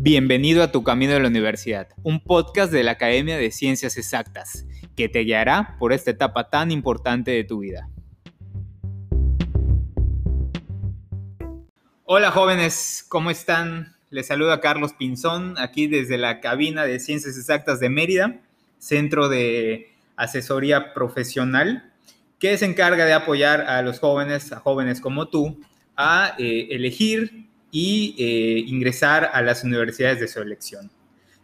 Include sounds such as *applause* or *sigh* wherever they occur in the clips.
Bienvenido a Tu Camino de la Universidad, un podcast de la Academia de Ciencias Exactas, que te guiará por esta etapa tan importante de tu vida. Hola jóvenes, ¿cómo están? Les saluda Carlos Pinzón, aquí desde la cabina de Ciencias Exactas de Mérida, centro de asesoría profesional, que se encarga de apoyar a los jóvenes, a jóvenes como tú, a eh, elegir y eh, ingresar a las universidades de su elección.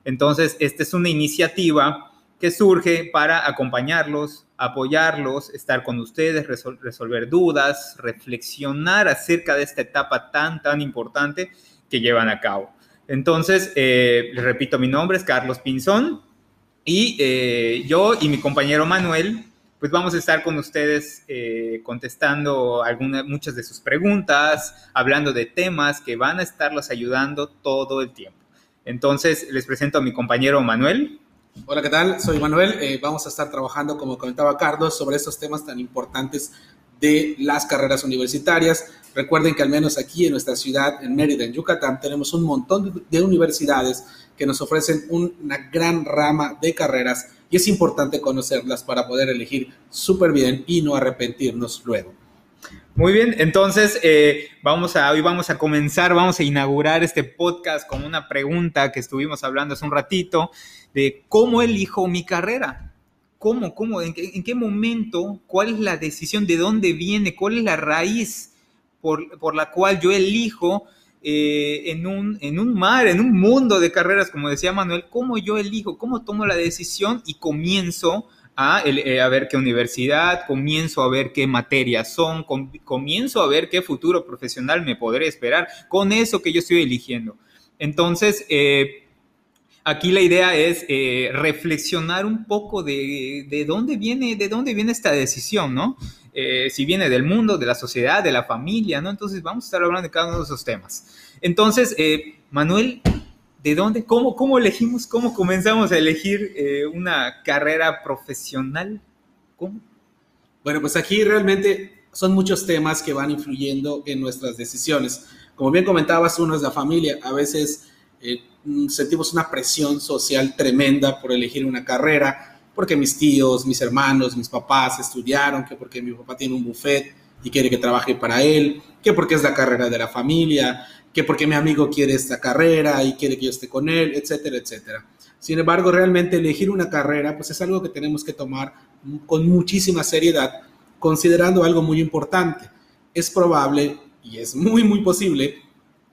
Entonces, esta es una iniciativa que surge para acompañarlos, apoyarlos, estar con ustedes, resolver dudas, reflexionar acerca de esta etapa tan, tan importante que llevan a cabo. Entonces, eh, les repito, mi nombre es Carlos Pinzón y eh, yo y mi compañero Manuel pues vamos a estar con ustedes eh, contestando algunas, muchas de sus preguntas, hablando de temas que van a estarlos ayudando todo el tiempo. Entonces, les presento a mi compañero Manuel. Hola, ¿qué tal? Soy Manuel. Eh, vamos a estar trabajando, como comentaba Carlos, sobre estos temas tan importantes de las carreras universitarias. Recuerden que al menos aquí en nuestra ciudad, en Mérida, en Yucatán, tenemos un montón de universidades que nos ofrecen una gran rama de carreras es importante conocerlas para poder elegir súper bien y no arrepentirnos luego. Muy bien, entonces eh, vamos a, hoy vamos a comenzar, vamos a inaugurar este podcast con una pregunta que estuvimos hablando hace un ratito de cómo elijo mi carrera. ¿Cómo? ¿Cómo? ¿En qué, en qué momento? ¿Cuál es la decisión? ¿De dónde viene? ¿Cuál es la raíz por, por la cual yo elijo eh, en, un, en un mar, en un mundo de carreras, como decía Manuel, cómo yo elijo, cómo tomo la decisión y comienzo a, eh, a, ver qué universidad, comienzo a ver qué materias son, comienzo a ver qué futuro profesional me podré esperar con eso que yo estoy eligiendo. Entonces, eh, aquí la idea es reflexionar un poco de, de, dónde viene, de dónde viene esta decisión, ¿no? Eh, si viene del mundo, de la sociedad, de la familia, ¿no? Entonces vamos a estar hablando de cada uno de esos temas. Entonces, eh, Manuel, ¿de dónde, cómo, cómo elegimos, cómo comenzamos a elegir eh, una carrera profesional? ¿Cómo? Bueno, pues aquí realmente son muchos temas que van influyendo en nuestras decisiones. Como bien comentabas, uno es la familia. A veces sentimos una presión social tremenda por elegir una carrera porque mis tíos, mis hermanos, mis papás estudiaron, que porque mi papá tiene un buffet y quiere que trabaje para él, que porque es la carrera de la familia, que porque mi amigo quiere esta carrera y quiere que yo esté con él, etcétera, etcétera. Sin embargo, realmente elegir una carrera, pues es algo que tenemos que tomar con muchísima seriedad, considerando algo muy importante. Es probable y es muy, muy posible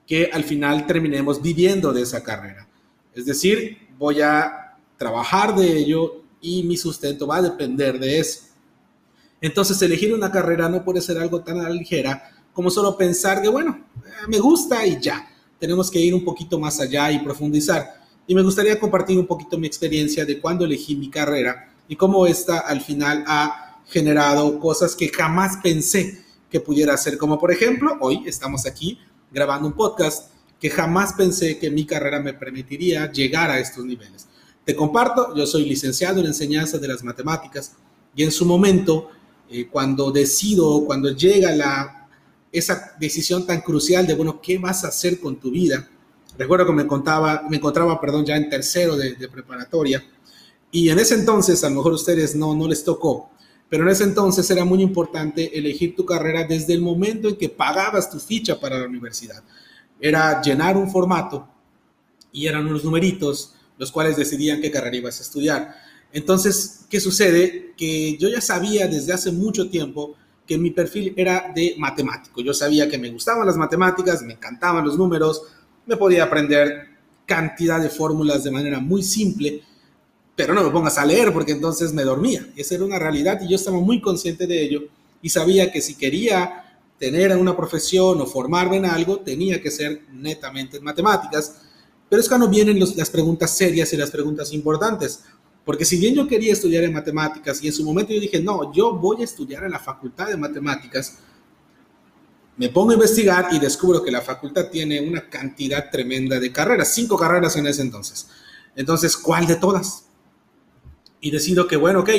que al final terminemos viviendo de esa carrera. Es decir, voy a trabajar de ello y mi sustento va a depender de eso. Entonces, elegir una carrera no puede ser algo tan ligera como solo pensar que, bueno, eh, me gusta y ya. Tenemos que ir un poquito más allá y profundizar. Y me gustaría compartir un poquito mi experiencia de cuando elegí mi carrera y cómo esta al final ha generado cosas que jamás pensé que pudiera hacer. Como por ejemplo, hoy estamos aquí grabando un podcast que jamás pensé que mi carrera me permitiría llegar a estos niveles. Te comparto, yo soy licenciado en enseñanza de las matemáticas y en su momento, eh, cuando decido, cuando llega la, esa decisión tan crucial de, bueno, ¿qué vas a hacer con tu vida? Recuerdo que me, contaba, me encontraba, perdón, ya en tercero de, de preparatoria y en ese entonces, a lo mejor a ustedes no, no les tocó, pero en ese entonces era muy importante elegir tu carrera desde el momento en que pagabas tu ficha para la universidad. Era llenar un formato y eran unos numeritos los cuales decidían qué carrera ibas a estudiar. Entonces, ¿qué sucede? Que yo ya sabía desde hace mucho tiempo que mi perfil era de matemático. Yo sabía que me gustaban las matemáticas, me encantaban los números, me podía aprender cantidad de fórmulas de manera muy simple, pero no me pongas a leer porque entonces me dormía. Esa era una realidad y yo estaba muy consciente de ello y sabía que si quería tener una profesión o formarme en algo, tenía que ser netamente en matemáticas pero es cuando vienen las preguntas serias y las preguntas importantes. Porque si bien yo quería estudiar en matemáticas y en su momento yo dije, no, yo voy a estudiar en la facultad de matemáticas, me pongo a investigar y descubro que la facultad tiene una cantidad tremenda de carreras, cinco carreras en ese entonces. Entonces, ¿cuál de todas? Y decido que, bueno, ok,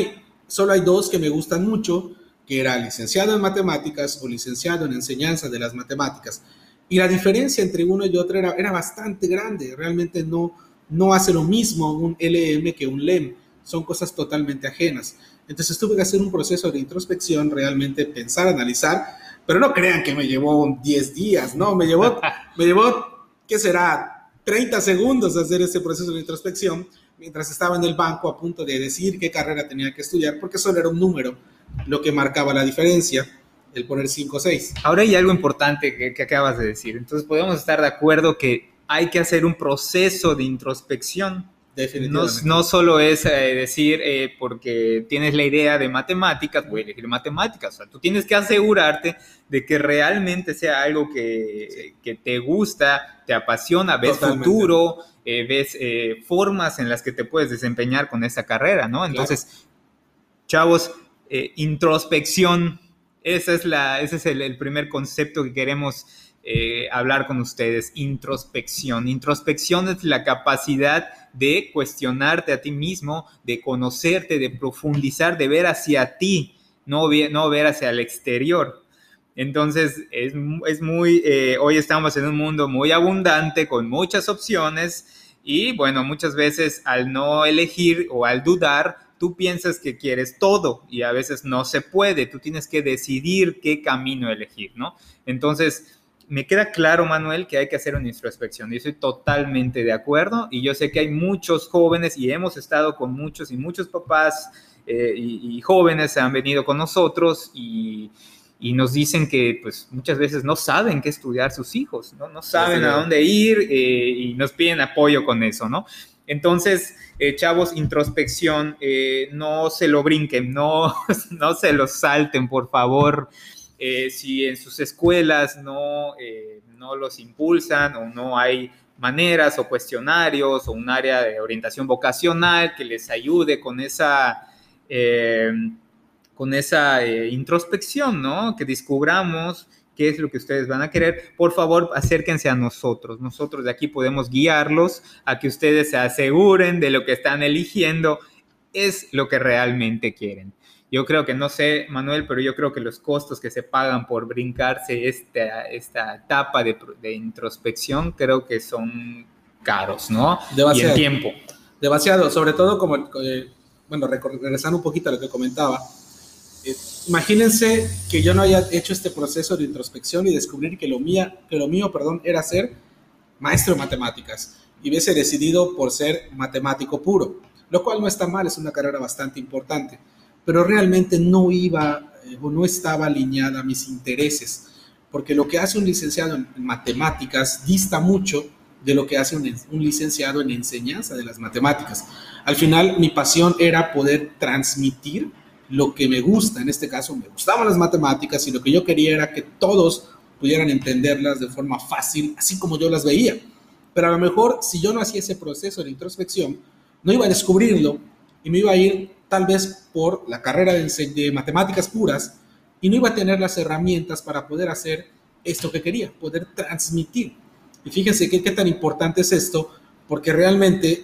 solo hay dos que me gustan mucho, que era licenciado en matemáticas o licenciado en enseñanza de las matemáticas. Y la diferencia entre uno y otro era, era bastante grande. Realmente no, no hace lo mismo un LM que un LEM. Son cosas totalmente ajenas. Entonces tuve que hacer un proceso de introspección, realmente pensar, analizar, pero no crean que me llevó 10 días, no, me llevó, *laughs* me llevó, ¿qué será? 30 segundos hacer ese proceso de introspección mientras estaba en el banco a punto de decidir qué carrera tenía que estudiar, porque solo era un número lo que marcaba la diferencia, el poner 5 o 6. Ahora hay algo importante que, que acabas de decir, entonces podemos estar de acuerdo que hay que hacer un proceso de introspección no, no, solo es eh, decir, eh, porque tienes la idea de matemáticas, voy a elegir matemáticas. O sea, tú tienes que asegurarte de que realmente sea algo que, que te gusta, te apasiona, ves futuro, eh, ves formas en las que te puedes desempeñar con esa carrera, ¿no? Entonces, chavos, introspección, esa es la, ese es el, primer concepto que queremos eh, hablar con ustedes, introspección. Introspección es la capacidad de cuestionarte a ti mismo, de conocerte, de profundizar, de ver hacia ti, no, no ver hacia el exterior. Entonces, es, muy, eh, hoy estamos en un mundo muy abundante, con muchas opciones, y bueno, muchas veces al no elegir o al dudar, tú piensas que quieres todo y a veces no se puede, tú tienes que decidir qué camino elegir, ¿no? Entonces, me queda claro, Manuel, que hay que hacer una introspección. Yo estoy totalmente de acuerdo y yo sé que hay muchos jóvenes y hemos estado con muchos y muchos papás eh, y, jóvenes han venido con nosotros y, nos dicen que pues muchas veces no saben qué estudiar sus hijos, no, no saben a dónde ir eh, y nos piden apoyo con eso, ¿no? Entonces, eh, chavos, introspección, no se lo brinquen, no, *laughs* no se lo salten, por favor. Eh, si en sus escuelas no, eh, no los impulsan o no hay maneras o cuestionarios o un área de orientación vocacional que les ayude con esa, eh, con esa introspección, ¿no? Que descubramos qué es lo que ustedes van a querer, por favor acérquense a nosotros. Nosotros de aquí podemos guiarlos a que ustedes se aseguren de lo que están eligiendo es lo que realmente quieren. Yo creo que, no sé, Manuel, pero yo creo que los costos que se pagan por brincarse esta, esta etapa de, de introspección, creo que son caros, ¿no? Demasiado. Y el tiempo. Demasiado, sobre todo como, eh, bueno, regresando un poquito a lo que comentaba, eh, imagínense que yo no haya hecho este proceso de introspección y descubrir que lo, mía, que lo mío perdón, era ser maestro de matemáticas y hubiese decidido por ser matemático puro, lo cual no está mal, es una carrera bastante importante pero realmente no iba eh, o no estaba alineada a mis intereses, porque lo que hace un licenciado en matemáticas dista mucho de lo que hace un, licenciado en enseñanza de las matemáticas. Al final, mi pasión era poder transmitir lo que me gusta, en este caso me gustaban las matemáticas y lo que yo quería era que todos pudieran entenderlas de forma fácil, así como yo las veía. Pero a lo mejor si yo no hacía ese proceso de introspección, no iba a descubrirlo y me iba a ir tal vez por la carrera de, matemáticas puras y no iba a tener las herramientas para poder hacer esto que quería, poder transmitir. Y fíjense qué, tan importante es esto, porque realmente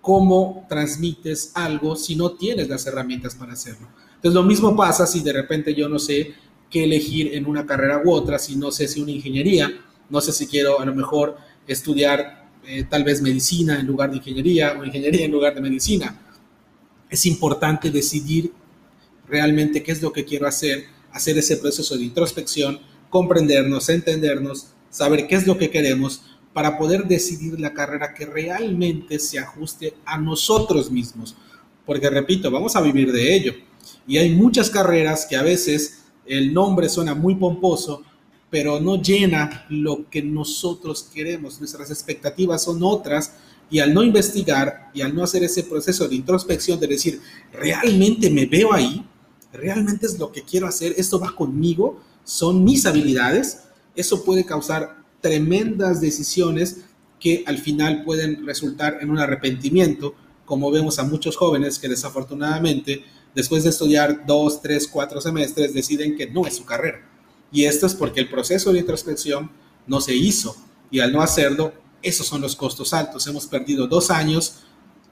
cómo transmites algo si no tienes las herramientas para hacerlo. Entonces lo mismo pasa si de repente yo no sé qué elegir en una carrera u otra, si no sé si una ingeniería, no sé si quiero a lo mejor estudiar eh, tal vez medicina en lugar de ingeniería o ingeniería en lugar de medicina es importante decidir realmente qué es lo que quiero hacer, hacer ese proceso de introspección, comprendernos, entendernos, saber qué es lo que queremos para poder decidir la carrera que realmente se ajuste a nosotros mismos. Porque repito, vamos a vivir de ello. Y hay muchas carreras que a veces el nombre suena muy pomposo, pero no llena lo que nosotros queremos. Nuestras expectativas son otras y al no investigar y al no hacer ese proceso de introspección de decir, ¿realmente me veo ahí? ¿Realmente es lo que quiero hacer? ¿Esto va conmigo? ¿Son mis habilidades? Eso puede causar tremendas decisiones que al final pueden resultar en un arrepentimiento, como vemos a muchos jóvenes que desafortunadamente después de estudiar dos, tres, cuatro semestres deciden que no es su carrera. Y esto es porque el proceso de introspección no se hizo y al no hacerlo esos son los costos altos. Hemos perdido dos años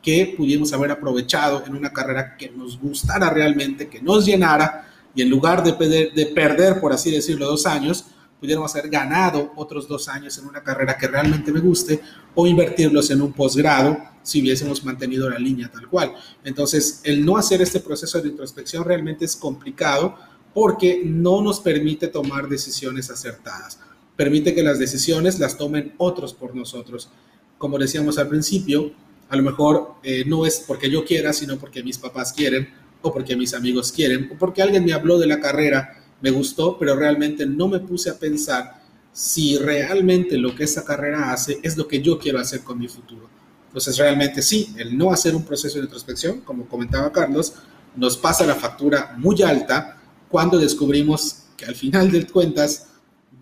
que pudimos haber aprovechado en una carrera que nos gustara realmente, que nos llenara, y en lugar de perder, de perder, por así decirlo, dos años, pudiéramos haber ganado otros dos años en una carrera que realmente me guste o invertirlos en un posgrado si hubiésemos mantenido la línea tal cual. Entonces, el no hacer este proceso de introspección realmente es complicado porque no nos permite tomar decisiones acertadas. Permite que las decisiones las tomen otros por nosotros. Como decíamos al principio, a lo mejor eh, no es porque yo quiera, sino porque mis papás quieren o porque mis amigos quieren o porque alguien me habló de la carrera me gustó, pero realmente no me puse a pensar si realmente lo que esa carrera hace es lo que yo quiero hacer con mi futuro. Entonces, realmente sí, el no hacer un proceso de introspección, como comentaba Carlos, nos pasa la factura muy alta cuando descubrimos que al final de cuentas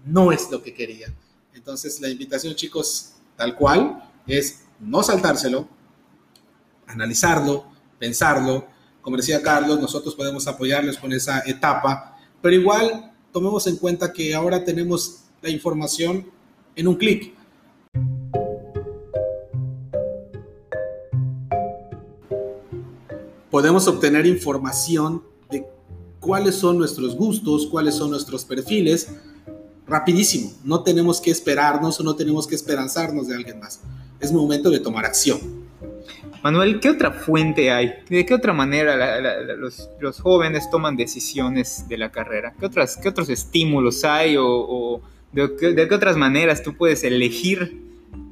no es lo que quería. Entonces, la invitación, chicos, tal cual, es no saltárselo, analizarlo, pensarlo. Como decía Carlos, nosotros podemos apoyarles con esa etapa pero igual tomemos en cuenta que ahora tenemos la información en un clic. Podemos obtener información de cuáles son nuestros gustos, cuáles son nuestros perfiles, rapidísimo. No tenemos que esperarnos o no tenemos que esperanzarnos de alguien más. Es momento de tomar acción. Manuel, ¿qué otra fuente hay? ¿De qué otra manera los, jóvenes toman decisiones de la carrera? ¿Qué, otras, qué otros estímulos hay o, de, qué, otras maneras tú puedes elegir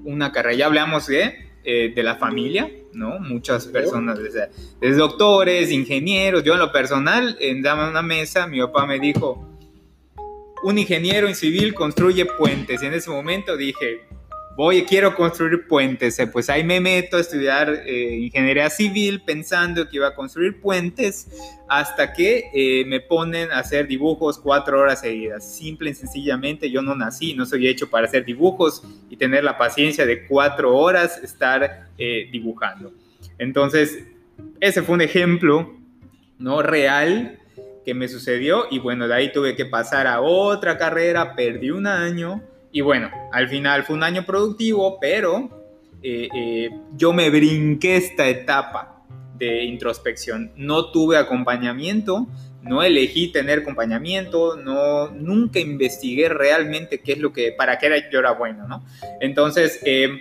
una carrera? Ya hablamos de, eh, de la familia, ¿no? Muchas personas, desde, desde, doctores, ingenieros. Yo en lo personal, en una mesa, mi papá me dijo, un ingeniero en civil construye puentes. Y en ese momento dije, voy, quiero construir puentes, eh, pues ahí me meto a estudiar eh, ingeniería civil pensando que iba a construir puentes hasta que eh, me ponen a hacer dibujos cuatro horas seguidas. Simple y sencillamente yo no nací, no soy hecho para hacer dibujos y tener la paciencia de cuatro horas estar dibujando. Entonces, ese fue un ejemplo, ¿no? Real que me sucedió y bueno, de ahí tuve que pasar a otra carrera, perdí un año y bueno, al final fue un año productivo, pero eh, eh, yo me brinqué esta etapa de introspección. No tuve acompañamiento, no elegí tener acompañamiento, no, nunca investigué realmente qué es lo que, para qué era, yo era bueno, ¿no? Entonces, eh,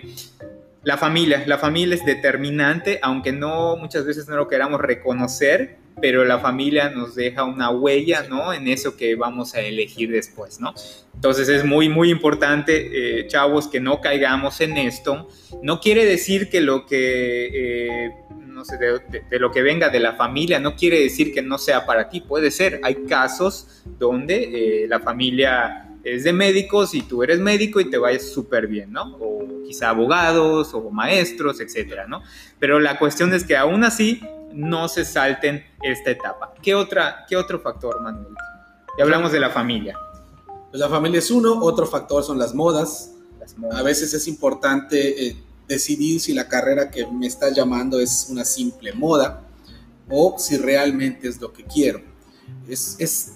la familia, la familia es determinante, aunque no muchas veces no lo queramos reconocer, pero la familia nos deja una huella, ¿no? En eso que vamos a elegir después, ¿no? Entonces es muy, muy importante, eh, chavos, que no caigamos en esto. No quiere decir que lo que, eh, no sé, de, lo que venga de la familia, no quiere decir que no sea para ti. Puede ser, hay casos donde eh, la familia es de médicos y tú eres médico y te vayas súper bien, ¿no? O quizá abogados o maestros, etcétera, ¿no? Pero la cuestión es que aún así no se salten esta etapa. ¿Qué, otra, qué otro factor, Manuel? Ya hablamos de la familia. Pues la familia es uno, otro factor son las modas. A veces es importante eh, decidir si la carrera que me está llamando es una simple moda o si realmente es lo que quiero. Es, es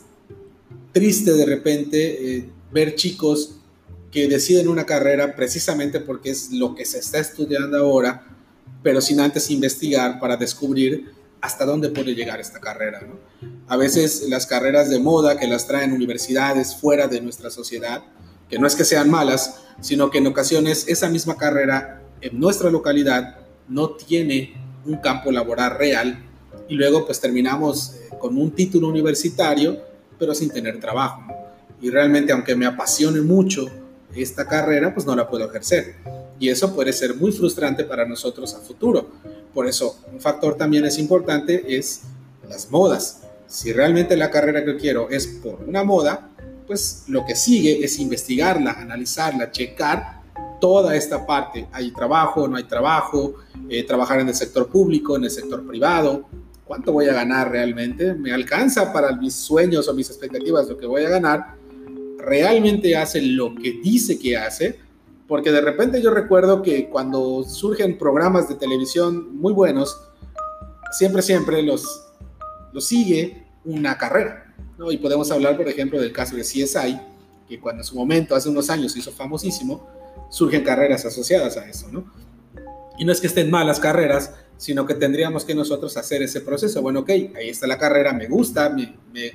triste de repente eh, ver chicos que deciden una carrera precisamente porque es lo que se está estudiando ahora pero sin antes investigar para descubrir hasta dónde puede llegar esta carrera. A veces las carreras de moda que las traen universidades fuera de nuestra sociedad, que no es que sean malas, sino que en ocasiones esa misma carrera en nuestra localidad no tiene un campo laboral real y luego pues terminamos eh, con un título universitario pero sin tener trabajo. Y realmente aunque me apasione mucho esta carrera, pues no la puedo ejercer. Y eso puede ser muy frustrante para nosotros a futuro. Por eso, un factor también es importante es las modas. Si realmente la carrera que quiero es por una moda, pues lo que sigue es investigarla, analizarla, checar toda esta parte. ¿Hay trabajo, no hay trabajo? Eh, ¿Trabajar en el sector público, en el sector privado? ¿Cuánto voy a ganar realmente? ¿Me alcanza para mis sueños o mis expectativas lo que voy a ganar? ¿Realmente hace lo que dice que hace? Porque de repente yo recuerdo que cuando surgen programas de televisión muy buenos, siempre, siempre los, los sigue una carrera. ¿no? Y podemos hablar, por ejemplo, del caso de CSI, que cuando en su momento, hace unos años, se hizo famosísimo, surgen carreras asociadas a eso. ¿no? Y no es que estén malas carreras, sino que tendríamos que nosotros hacer ese proceso. Bueno, ok, ahí está la carrera, me gusta, me, me,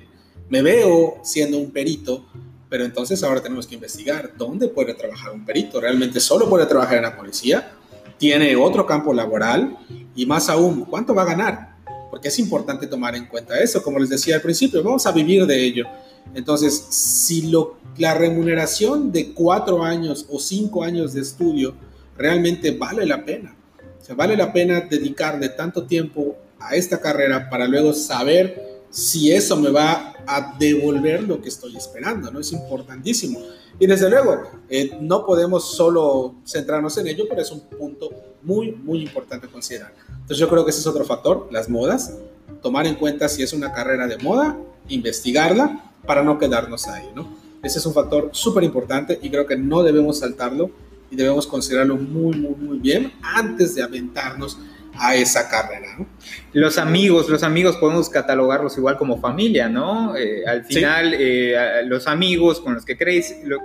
me veo siendo un perito, pero entonces ahora tenemos que investigar dónde puede trabajar un perito. ¿Realmente solo puede trabajar en la policía? ¿Tiene otro campo laboral? Y más aún, ¿cuánto va a ganar? Porque es importante tomar en cuenta eso. Como les decía al principio, vamos a vivir de ello. Entonces, si la remuneración de cuatro años o cinco años de estudio realmente vale la pena, o sea, vale la pena dedicarle tanto tiempo a esta carrera para luego saber si eso me va a devolver lo que estoy esperando, ¿no? Es importantísimo. Y desde luego, eh, no podemos solo centrarnos en ello, pero es un punto muy, muy importante considerar. Entonces yo creo que ese es otro factor, las modas, tomar en cuenta si es una carrera de moda, investigarla para no quedarnos ahí, ¿no? Ese es un factor súper importante y creo que no debemos saltarlo y debemos considerarlo muy, muy, muy bien antes de aventarnos a esa carrera. ¿no? Los amigos, los amigos podemos catalogarlos igual como familia, ¿no? Eh, al final, eh, los amigos con los, que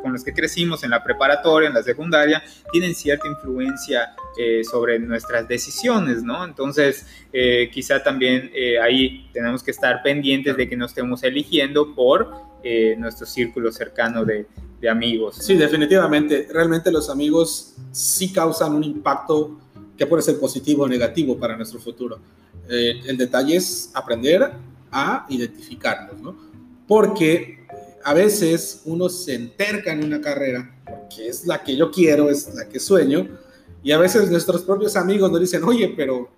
con los que crecimos en la preparatoria, en la secundaria, tienen cierta influencia eh, sobre nuestras decisiones, ¿no? Entonces, quizá también ahí tenemos que estar pendientes de que no estemos eligiendo por nuestro círculo cercano de, de amigos. Sí, definitivamente. Realmente los amigos sí causan un impacto que puede ser positivo o negativo para nuestro futuro. Eh, el detalle es aprender a identificarlos, ¿no? Porque a veces uno se enterca en una carrera, que es la que yo quiero, es la que sueño, y a veces nuestros propios amigos nos dicen, oye, pero,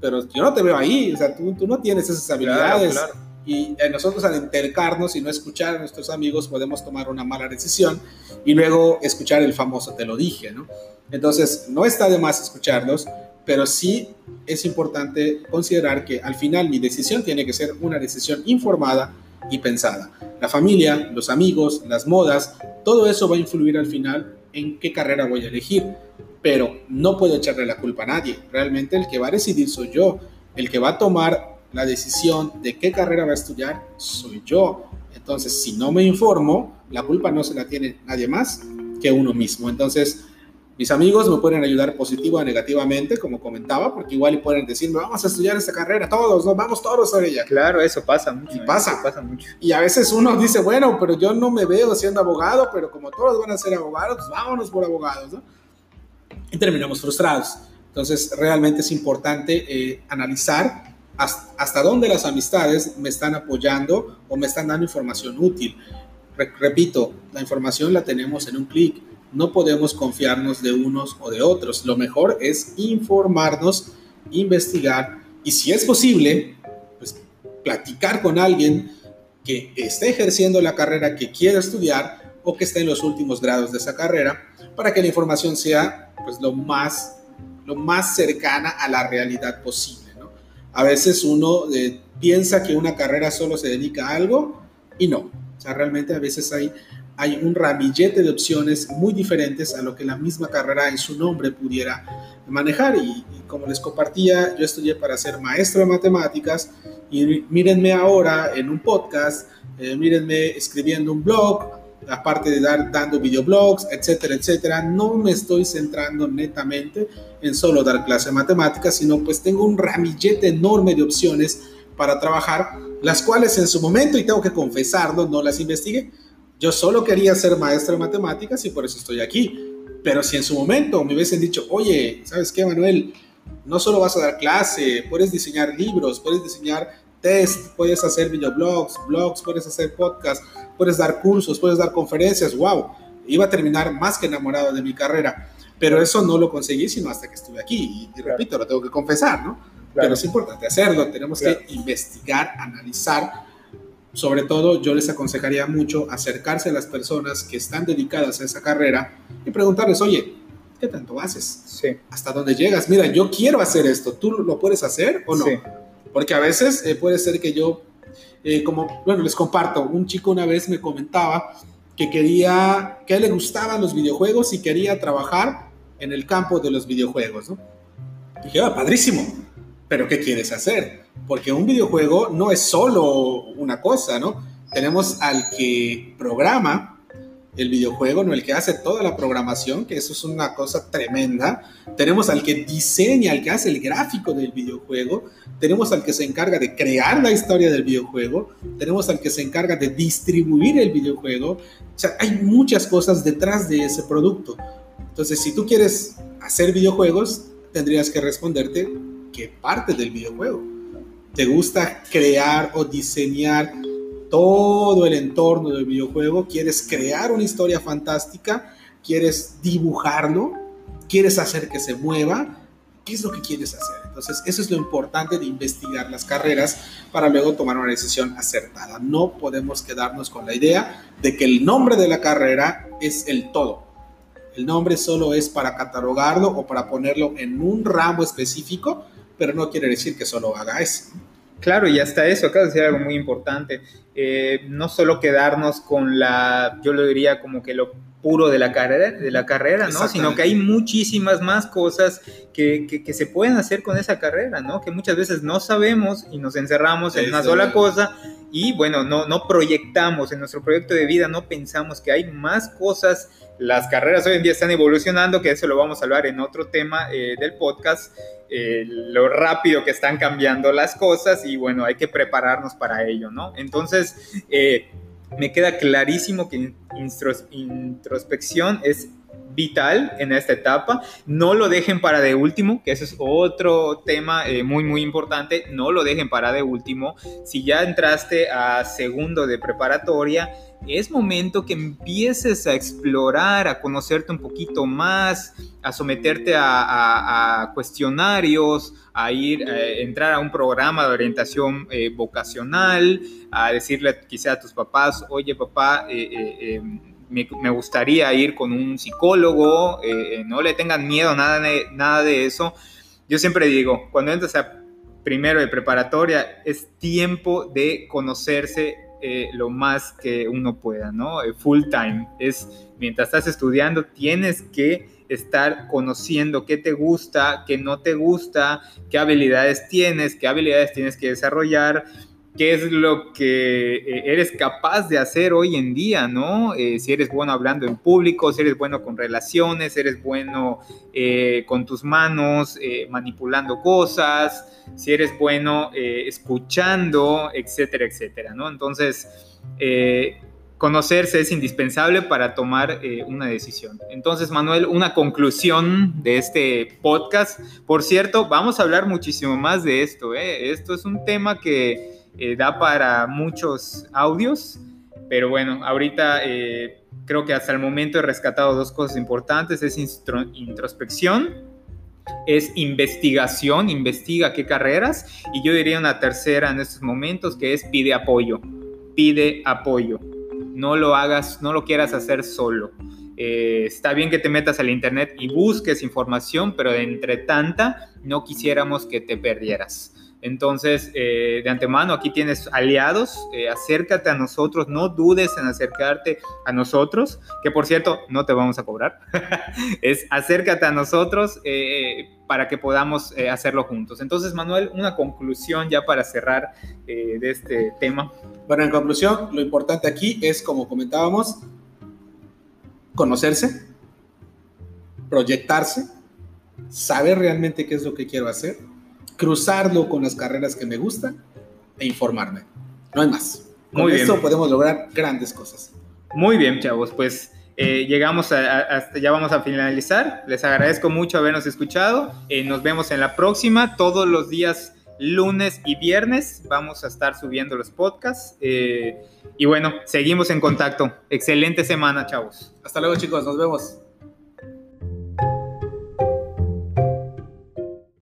pero yo no te veo ahí, o sea, tú, tú no tienes esas habilidades. Y nosotros al entercarnos y no escuchar a nuestros amigos podemos tomar una mala decisión y luego escuchar el famoso te lo dije, ¿no? Entonces, no está de más escucharlos, pero sí es importante considerar que al final mi decisión tiene que ser una decisión informada y pensada. La familia, los amigos, las modas, todo eso va a influir al final en qué carrera voy a elegir, pero no puedo echarle la culpa a nadie. Realmente el que va a decidir soy yo, el que va a tomar la decisión de qué carrera va a estudiar soy yo. Entonces, si no me informo, la culpa no se la tiene nadie más que uno mismo. Entonces, mis amigos me pueden ayudar positivo o negativamente, como comentaba, porque igual pueden decirme, vamos a estudiar esta carrera todos, ¿no? Vamos todos a ella. Claro, eso pasa mucho. Y pasa. pasa mucho. Y a veces uno dice, bueno, pero yo no me veo siendo abogado, pero como todos van a ser abogados, pues vámonos por abogados, ¿no? Y terminamos frustrados. Entonces, realmente es importante eh, analizar hasta, dónde las amistades me están apoyando o me están dando información útil. repito, la información la tenemos en un clic no podemos confiarnos de unos o de otros. Lo mejor es informarnos, investigar y si es posible, pues platicar con alguien que esté ejerciendo la carrera que quiere estudiar o que esté en los últimos grados de esa carrera para que la información sea pues lo más, lo más cercana a la realidad posible. A veces uno eh, piensa que una carrera solo se dedica a algo y no. O sea, realmente a veces hay hay un ramillete de opciones muy diferentes a lo que la misma carrera en su nombre pudiera manejar. Y, como les compartía, yo estudié para ser maestro de matemáticas y mírenme ahora en un podcast, eh, mírenme escribiendo un blog, aparte de dar, dando videoblogs, etcétera, etcétera. No me estoy centrando netamente en solo dar clase de matemáticas, sino pues tengo un ramillete enorme de opciones para trabajar, las cuales en su momento, y tengo que confesarlo, no las investigué yo solo quería ser maestro de matemáticas y por eso estoy aquí. Pero si en su momento me hubiesen dicho, oye, ¿sabes qué, Manuel? No solo vas a dar clase, puedes diseñar libros, puedes diseñar test, puedes hacer videoblogs, blogs, puedes hacer podcasts, puedes dar cursos, puedes dar conferencias, wow, iba a terminar más que enamorado de mi carrera. Pero eso no lo conseguí sino hasta que estuve aquí. Y, repito, lo tengo que confesar, ¿no? Pero es importante hacerlo, tenemos que investigar, analizar sobre todo yo les aconsejaría mucho acercarse a las personas que están dedicadas a esa carrera y preguntarles, oye, ¿qué tanto haces? Sí. ¿Hasta dónde llegas? Mira, yo quiero hacer esto, ¿tú lo puedes hacer o no? Sí. Porque a veces eh, puede ser que yo, eh, como, bueno, les comparto, un chico una vez me comentaba que quería, que le gustaban los videojuegos y quería trabajar en el campo de los videojuegos, ¿no? Dije, ah, padrísimo, pero ¿qué quieres hacer? Porque un videojuego no es solo una cosa, ¿no? Tenemos al que programa, el videojuego, no el que hace toda la programación, que eso es una cosa tremenda. Tenemos al que diseña, al que hace el gráfico del videojuego. Tenemos al que se encarga de crear la historia del videojuego. Tenemos al que se encarga de distribuir el videojuego. O sea, hay muchas cosas detrás de ese producto. Entonces, si tú quieres hacer videojuegos, tendrías que responderte qué parte del videojuego. ¿Te gusta crear o diseñar todo el entorno del videojuego, quieres crear una historia fantástica, quieres dibujarlo, quieres hacer que se mueva, ¿qué es lo que quieres hacer? Entonces, eso es lo importante de investigar las carreras para luego tomar una decisión acertada. No podemos quedarnos con la idea de que el nombre de la carrera es el todo. El nombre solo es para catalogarlo o para ponerlo en un ramo específico, pero no quiere decir que solo haga eso. Claro, y hasta eso, acá decir algo muy importante. Eh, no solo quedarnos con la, yo lo diría como que lo puro de la carrera, de la carrera ¿no? Sino que hay muchísimas más cosas que, que, se pueden hacer con esa carrera, ¿no? Que muchas veces no sabemos y nos encerramos en una sola cosa y bueno, no, no proyectamos en nuestro proyecto de vida, no pensamos que hay más cosas. Las carreras hoy en día están evolucionando, que eso lo vamos a hablar en otro tema eh, del podcast, eh, lo rápido que están cambiando las cosas y bueno, hay que prepararnos para ello, ¿no? Entonces, eh, me queda clarísimo que introspección es vital en esta etapa. No lo dejen para de último, que ese es otro tema eh, muy, muy importante. No lo dejen para de último. Si ya entraste a segundo de preparatoria, es momento que empieces a explorar, a conocerte un poquito más, a someterte a, cuestionarios, a ir, a entrar a un programa de orientación eh, vocacional, a decirle quizá a tus papás, oye papá, eh, em, me, gustaría ir con un psicólogo, eh, no le tengan miedo, nada de, nada de eso. Yo siempre digo, cuando entras primero de preparatoria, es tiempo de conocerse eh, lo más que uno pueda, ¿no? Eh, full time. Es mientras estás estudiando, tienes que estar conociendo qué te gusta, qué no te gusta, qué habilidades tienes, qué habilidades tienes que desarrollar qué es lo que eh, eres capaz de hacer hoy en día, ¿no? Eh, si eres bueno hablando en público, si eres bueno con relaciones, si eres bueno eh, con tus manos, manipulando cosas, si eres bueno escuchando, etcétera, etcétera, ¿no? Entonces, conocerse es indispensable para tomar una decisión. Entonces, Manuel, una conclusión de este podcast. Por cierto, vamos a hablar muchísimo más de esto. Esto es un tema que eh, da para muchos audios, pero bueno, ahorita eh, creo que hasta el momento he rescatado dos cosas importantes, es introspección, es investigación, investiga qué carreras, y yo diría una tercera en estos momentos que es pide apoyo, pide apoyo, no lo hagas, no lo quieras hacer solo. Eh, está bien que te metas al internet y busques información, pero entre tanta no quisiéramos que te perdieras. Entonces, eh, de antemano, aquí tienes aliados, eh, acércate a nosotros, no dudes en acercarte a nosotros, que por cierto, no te vamos a cobrar, *laughs* es acércate a nosotros eh, para que podamos hacerlo juntos. Entonces, Manuel, una conclusión ya para cerrar de este tema. Bueno, en conclusión, lo importante aquí es, como comentábamos, conocerse, proyectarse, saber realmente qué es lo que quiero hacer cruzarlo con las carreras que me gustan e informarme. No hay más. Con Muy eso podemos lograr grandes cosas. Muy bien, chavos. Pues eh, llegamos a, hasta ya vamos a finalizar. Les agradezco mucho habernos escuchado. Eh, nos vemos en la próxima. Todos los días lunes y viernes vamos a estar subiendo los podcasts. Eh, y bueno, seguimos en contacto. Excelente semana, chavos. Hasta luego, chicos. Nos vemos.